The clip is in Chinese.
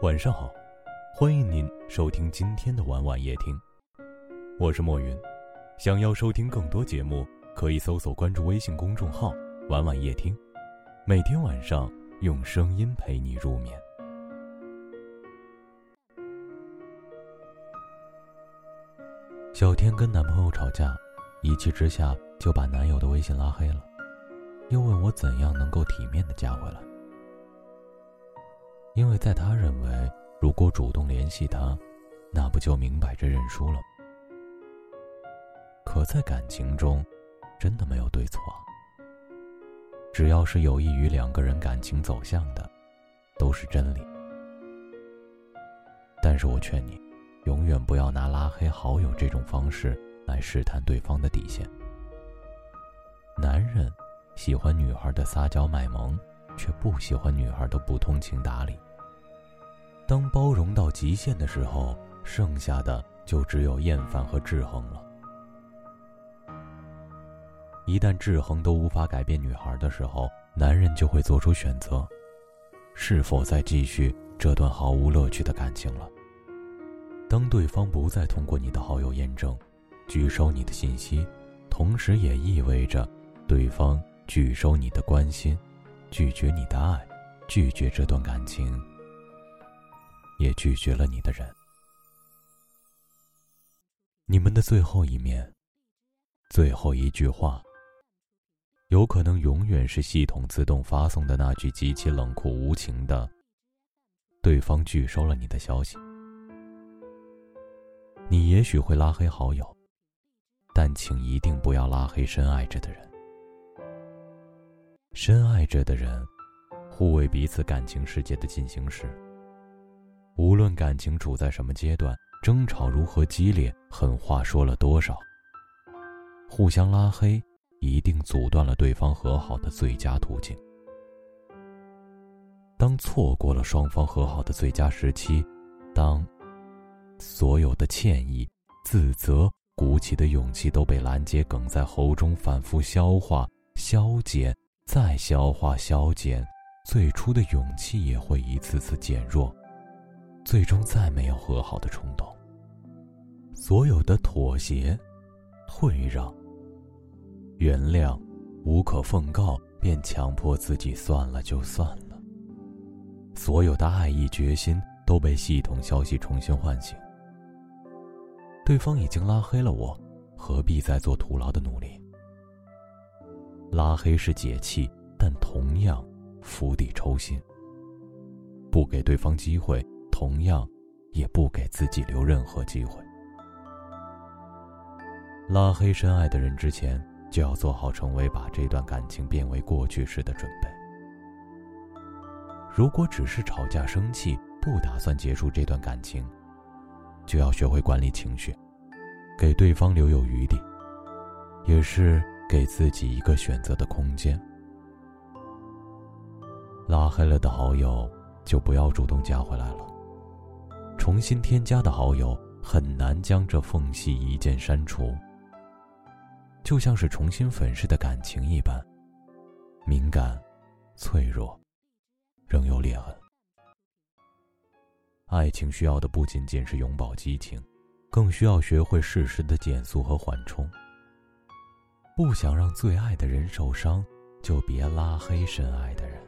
晚上好，欢迎您收听今天的晚晚夜听，我是莫云。想要收听更多节目，可以搜索关注微信公众号“晚晚夜听”，每天晚上用声音陪你入眠。小天跟男朋友吵架，一气之下就把男友的微信拉黑了，又问我怎样能够体面的加回来。因为在他认为，如果主动联系他，那不就明摆着认输了？可在感情中，真的没有对错。只要是有益于两个人感情走向的，都是真理。但是我劝你，永远不要拿拉黑好友这种方式来试探对方的底线。男人喜欢女孩的撒娇卖萌，却不喜欢女孩的不通情达理。当包容到极限的时候，剩下的就只有厌烦和制衡了。一旦制衡都无法改变女孩的时候，男人就会做出选择：是否再继续这段毫无乐趣的感情了。当对方不再通过你的好友验证，拒收你的信息，同时也意味着对方拒收你的关心，拒绝你的爱，拒绝这段感情。也拒绝了你的人，你们的最后一面，最后一句话，有可能永远是系统自动发送的那句极其冷酷无情的“对方拒收了你的消息”。你也许会拉黑好友，但请一定不要拉黑深爱着的人。深爱着的人，互为彼此感情世界的进行时。无论感情处在什么阶段，争吵如何激烈，狠话说了多少，互相拉黑，一定阻断了对方和好的最佳途径。当错过了双方和好的最佳时期，当所有的歉意、自责、鼓起的勇气都被拦截，梗在喉中，反复消化、消减，再消化、消减，最初的勇气也会一次次减弱。最终再没有和好的冲动。所有的妥协、退让、原谅，无可奉告便强迫自己算了就算了。所有的爱意决心都被系统消息重新唤醒。对方已经拉黑了我，何必再做徒劳的努力？拉黑是解气，但同样釜底抽薪。不给对方机会。同样，也不给自己留任何机会。拉黑深爱的人之前，就要做好成为把这段感情变为过去式的准备。如果只是吵架生气，不打算结束这段感情，就要学会管理情绪，给对方留有余地，也是给自己一个选择的空间。拉黑了的好友，就不要主动加回来了。重新添加的好友很难将这缝隙一键删除，就像是重新粉饰的感情一般，敏感、脆弱，仍有裂痕。爱情需要的不仅仅是拥抱激情，更需要学会适时的减速和缓冲。不想让最爱的人受伤，就别拉黑深爱的人。